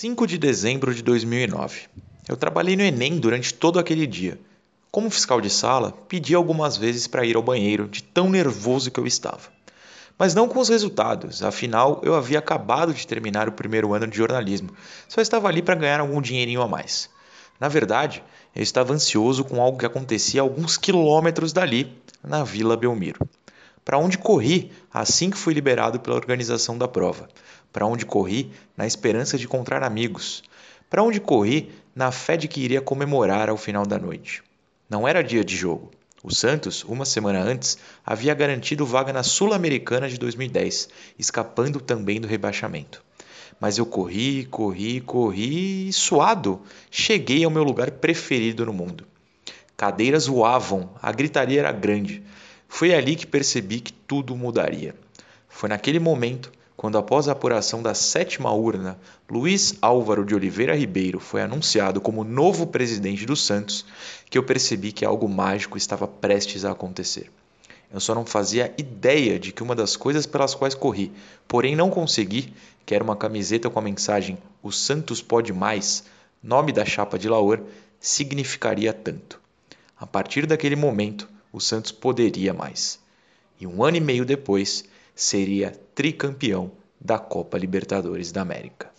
5 de dezembro de 2009. Eu trabalhei no Enem durante todo aquele dia. Como fiscal de sala, pedi algumas vezes para ir ao banheiro, de tão nervoso que eu estava. Mas não com os resultados, afinal eu havia acabado de terminar o primeiro ano de jornalismo, só estava ali para ganhar algum dinheirinho a mais. Na verdade, eu estava ansioso com algo que acontecia a alguns quilômetros dali, na Vila Belmiro para onde corri assim que fui liberado pela organização da prova, para onde corri na esperança de encontrar amigos, para onde corri na fé de que iria comemorar ao final da noite. Não era dia de jogo. O Santos, uma semana antes, havia garantido vaga na Sul-Americana de 2010, escapando também do rebaixamento. Mas eu corri, corri, corri e, suado, cheguei ao meu lugar preferido no mundo. Cadeiras voavam, a gritaria era grande. Foi ali que percebi que tudo mudaria. Foi naquele momento, quando após a apuração da sétima urna, Luiz Álvaro de Oliveira Ribeiro foi anunciado como novo presidente do Santos, que eu percebi que algo mágico estava prestes a acontecer. Eu só não fazia ideia de que uma das coisas pelas quais corri, porém não consegui, que era uma camiseta com a mensagem O Santos pode mais, nome da chapa de Laor, significaria tanto. A partir daquele momento, o Santos poderia mais. E um ano e meio depois, seria tricampeão da Copa Libertadores da América.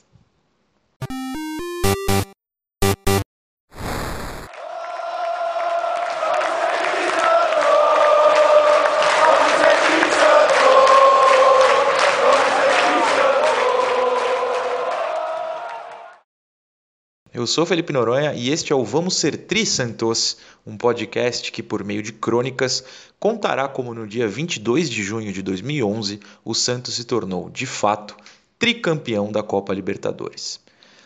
Eu sou Felipe Noronha e este é o Vamos Ser Tri Santos, um podcast que, por meio de crônicas, contará como no dia 22 de junho de 2011 o Santos se tornou, de fato, tricampeão da Copa Libertadores.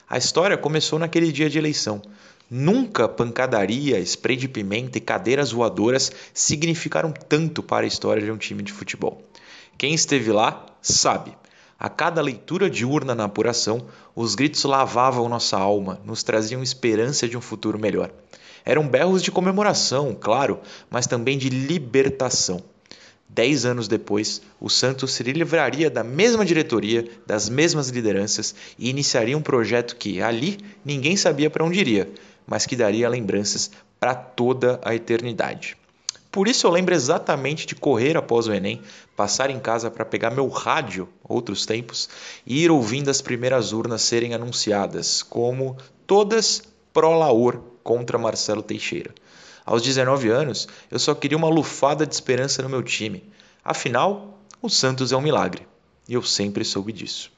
A história começou naquele dia de eleição. Nunca pancadaria, spray de pimenta e cadeiras voadoras significaram tanto para a história de um time de futebol. Quem esteve lá sabe. A cada leitura de urna na apuração, os gritos lavavam nossa alma, nos traziam esperança de um futuro melhor. Eram berros de comemoração, claro, mas também de libertação. Dez anos depois, o Santos se livraria da mesma diretoria, das mesmas lideranças e iniciaria um projeto que, ali, ninguém sabia para onde iria, mas que daria lembranças para toda a eternidade. Por isso eu lembro exatamente de correr após o Enem, passar em casa para pegar meu rádio, outros tempos, e ir ouvindo as primeiras urnas serem anunciadas, como todas pró-Laor contra Marcelo Teixeira. Aos 19 anos, eu só queria uma lufada de esperança no meu time. Afinal, o Santos é um milagre, e eu sempre soube disso.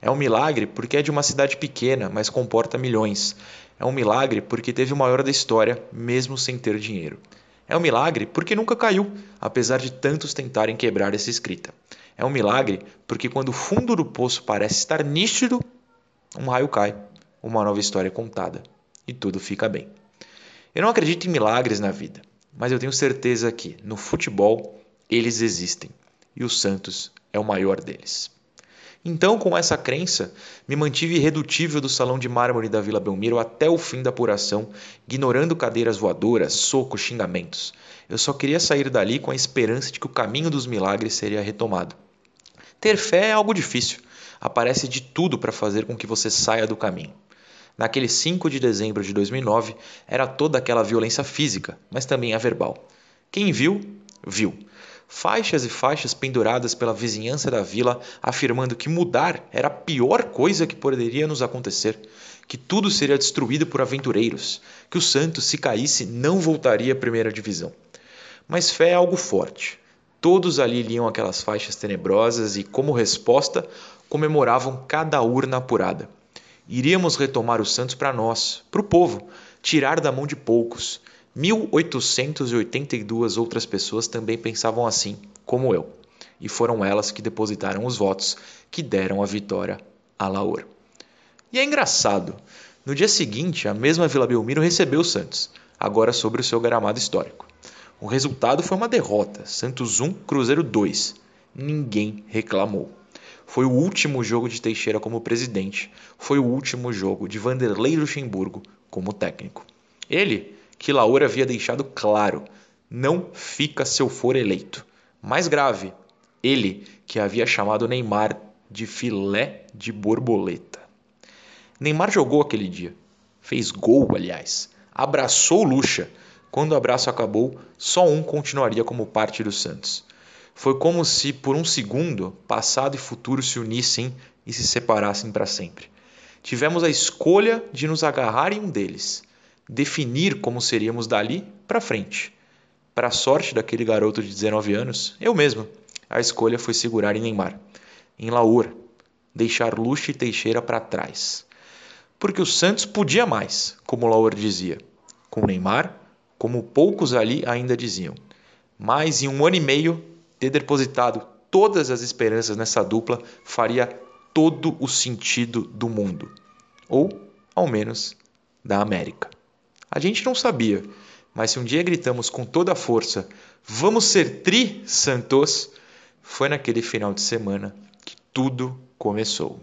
É um milagre porque é de uma cidade pequena, mas comporta milhões. É um milagre porque teve o maior da história, mesmo sem ter dinheiro. É um milagre porque nunca caiu, apesar de tantos tentarem quebrar essa escrita. É um milagre porque quando o fundo do poço parece estar nítido, um raio cai, uma nova história é contada e tudo fica bem. Eu não acredito em milagres na vida, mas eu tenho certeza que no futebol eles existem e o Santos é o maior deles. Então, com essa crença, me mantive irredutível do salão de mármore da Vila Belmiro até o fim da apuração, ignorando cadeiras voadoras, socos, xingamentos. Eu só queria sair dali com a esperança de que o caminho dos milagres seria retomado. Ter fé é algo difícil. Aparece de tudo para fazer com que você saia do caminho. Naquele 5 de dezembro de 2009, era toda aquela violência física, mas também a verbal. Quem viu, viu faixas e faixas penduradas pela vizinhança da vila, afirmando que mudar era a pior coisa que poderia nos acontecer, que tudo seria destruído por aventureiros, que o Santos, se caísse, não voltaria à primeira divisão. Mas fé é algo forte. Todos ali liam aquelas faixas tenebrosas e, como resposta, comemoravam cada urna apurada. Iríamos retomar o Santos para nós, para o povo, tirar da mão de poucos, 1882 outras pessoas também pensavam assim, como eu, e foram elas que depositaram os votos que deram a vitória a Laor. E é engraçado, no dia seguinte, a mesma Vila Belmiro recebeu o Santos, agora sobre o seu gramado histórico. O resultado foi uma derrota, Santos 1, Cruzeiro 2. Ninguém reclamou. Foi o último jogo de Teixeira como presidente, foi o último jogo de Vanderlei Luxemburgo como técnico. Ele que Laura havia deixado claro: não fica se eu for eleito. Mais grave, ele que havia chamado Neymar de filé de borboleta. Neymar jogou aquele dia. Fez gol, aliás. Abraçou Lucha. Quando o abraço acabou, só um continuaria como parte do Santos. Foi como se, por um segundo, passado e futuro se unissem e se separassem para sempre. Tivemos a escolha de nos agarrar em um deles, definir como seríamos dali para frente. Para a sorte daquele garoto de 19 anos, eu mesmo, a escolha foi segurar em Neymar, em Laura, deixar Lucha e Teixeira para trás. Porque o Santos podia mais, como Laura dizia, com Neymar, como poucos ali ainda diziam. Mas em um ano e meio, ter depositado todas as esperanças nessa dupla faria todo o sentido do mundo, ou ao menos da América. A gente não sabia, mas se um dia gritamos com toda a força: "Vamos ser tri Santos", foi naquele final de semana que tudo começou.